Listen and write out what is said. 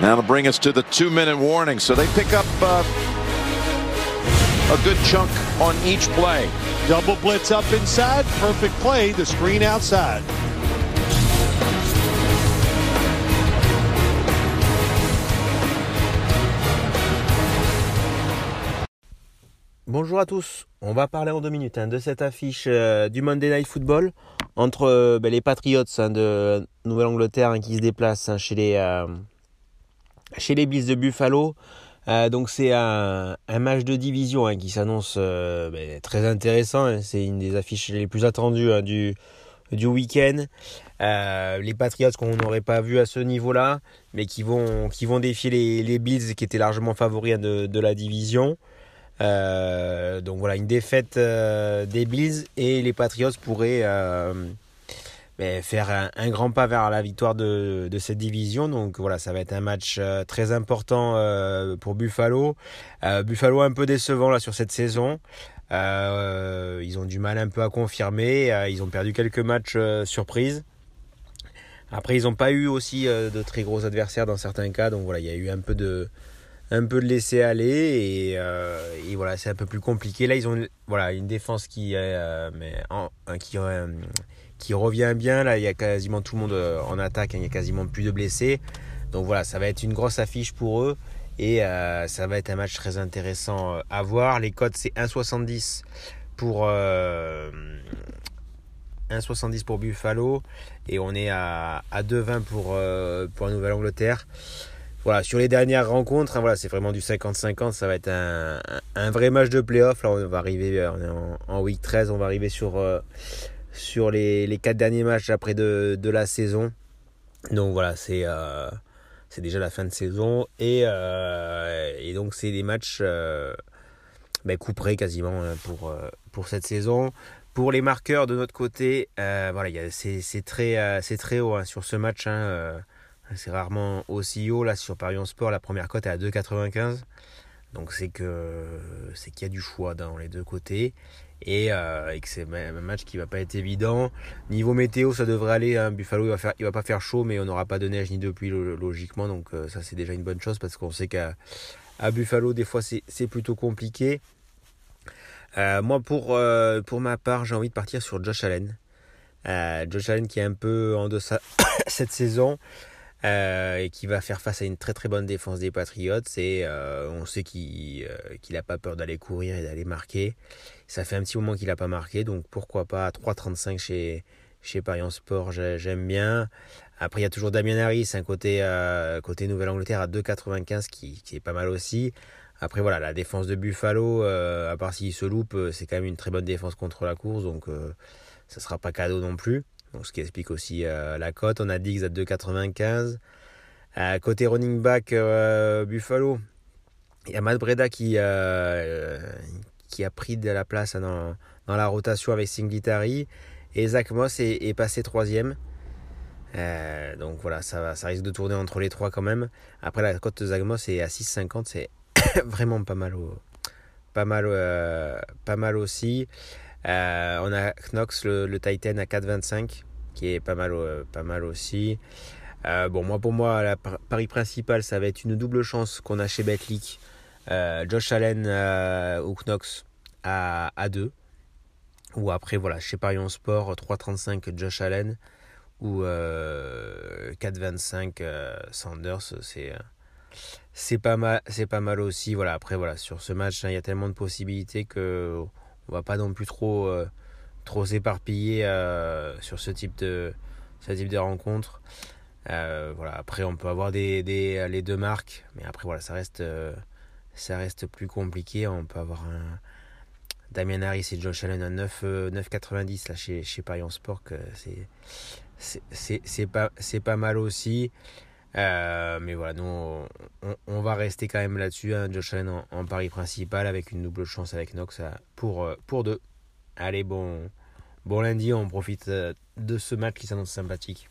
That'll bring us to the two-minute warning. So they pick up uh, a good chunk on each play. Double blitz up inside. Perfect play. The screen outside. Bonjour à tous, on va parler en deux minutes hein, de cette affiche euh, du Monday Night Football entre euh, ben, les Patriots hein, de Nouvelle-Angleterre hein, qui se déplacent chez les euh, chez les Bills de Buffalo. donc c'est un, match de division qui s'annonce ben, très intéressant. C'est une des affiches les plus attendues du du week-end. les Patriots qu'on n'aurait pas vu à ce niveau-là, mais qui vont qui défier les, les Bills qui étaient largement favoris de, de la division. Euh, donc voilà, une défaite euh, des Bills et les Patriots pourraient euh, faire un, grand pas vers la victoire de, cette division. Donc voilà, ça va être un match très important pour Buffalo. Buffalo un peu décevant là sur cette saison. ils ont du mal un peu à confirmer. ils ont perdu quelques matchs surprises. Après, ils n'ont pas eu aussi de très gros adversaires dans certains cas. Donc voilà, il y a eu un peu de, un peu de laisser aller euh, et, voilà c'est un peu plus compliqué là ils ont voilà une défense qui euh, mais qui euh, qui revient bien là il y a quasiment tout le monde en attaque hein, il y a quasiment plus de blessés donc voilà ça va être une grosse affiche pour eux et ça va être un match très intéressant à voir les codes c'est 1,70 pour 1,70 pour Buffalo et on est à, à 2,20 pour pour la Nouvelle-Angleterre voilà, sur les dernières rencontres, hein, voilà, c'est vraiment du 50-50. Ça va être un, un, vrai match de playoff. Là, on va arriver euh, on est en, week 13, on va arriver sur, euh, sur les, les quatre derniers matchs après de, la saison. Donc voilà, c'est euh, c'est déjà la fin de saison. Et, et donc, c'est des matchs euh, ben, couperés quasiment hein, pour, cette saison. Pour les marqueurs de notre côté, voilà, c'est très, très haut hein, sur ce match. Hein, c'est rarement aussi haut. Là, sur Parion Sport, la première cote est à 2,95. Donc c'est que c'est qu'il y a du choix dans les deux côtés et, euh, que c'est un match qui va pas être évident. Niveau météo, ça devrait aller. Hein. Buffalo, il va faire, il va pas faire chaud, mais on n'aura pas de neige ni de pluie logiquement. Donc euh, ça c'est déjà une bonne chose parce qu'on sait qu'à à Buffalo des fois c'est plutôt compliqué. Euh, moi pour pour ma part, j'ai envie de partir sur Josh Allen. Josh Allen qui est un peu en deçà cette saison. Euh, et qui va faire face à une très très bonne défense des Patriots. Et euh, on sait qu'il n'a euh, pas peur d'aller courir et d'aller marquer. Ça fait un petit moment qu'il n'a pas marqué, donc pourquoi pas à 3,35 chez, chez Paris Sport, j'aime bien. Après, il y a toujours Damien Harris, un côté, côté Nouvelle-Angleterre à 2,95 qui, qui est pas mal aussi. Après, voilà, la défense de Buffalo, à part s'il se loupe, c'est quand même une très bonne défense contre la course, donc ça sera pas cadeau non plus. Donc, ce qui explique aussi euh, la cote. On a Diggs à 2,95. Euh, côté running back euh, Buffalo, il y a Matt Breda qui, qui a pris de la place dans, dans la rotation avec Singletary. Et Zach Moss est, passé troisième. donc voilà, ça, ça risque de tourner entre les trois quand même. Après, la cote de Zach Moss est à 6,50. C'est vraiment pas mal, pas mal, pas mal aussi. Euh, on a Knox, le, Titan à 4,25, qui est pas mal, euh, pas mal aussi. Euh, bon, moi, pour moi, la pari principal, ça va être une double chance qu'on a chez Betclic. Josh Allen ou Knox à, à 2. Ou après, voilà, chez Parion Sport, 3,35 Josh Allen ou 4,25 Sanders. C'est c'est pas mal c'est pas mal aussi voilà après voilà sur ce match hein, il y a tellement de possibilités que on va pas non plus trop euh, trop s'éparpiller euh, sur ce type de ce type de rencontre. Euh, voilà, après on peut avoir des, des, les deux marques, mais après voilà, ça reste ça reste plus compliqué. On peut avoir un Damien Harris et Josh Allen à 9 9,90 là chez chez Paris Sport c'est c'est pas c'est pas mal aussi. Mais voilà, nous, on, va rester quand même là-dessus. Hein, Josh Allen en, en, pari principal avec une double chance avec Knox pour, euh, pour deux. Allez, bon, bon lundi, on profite euh, de ce match qui s'annonce sympathique.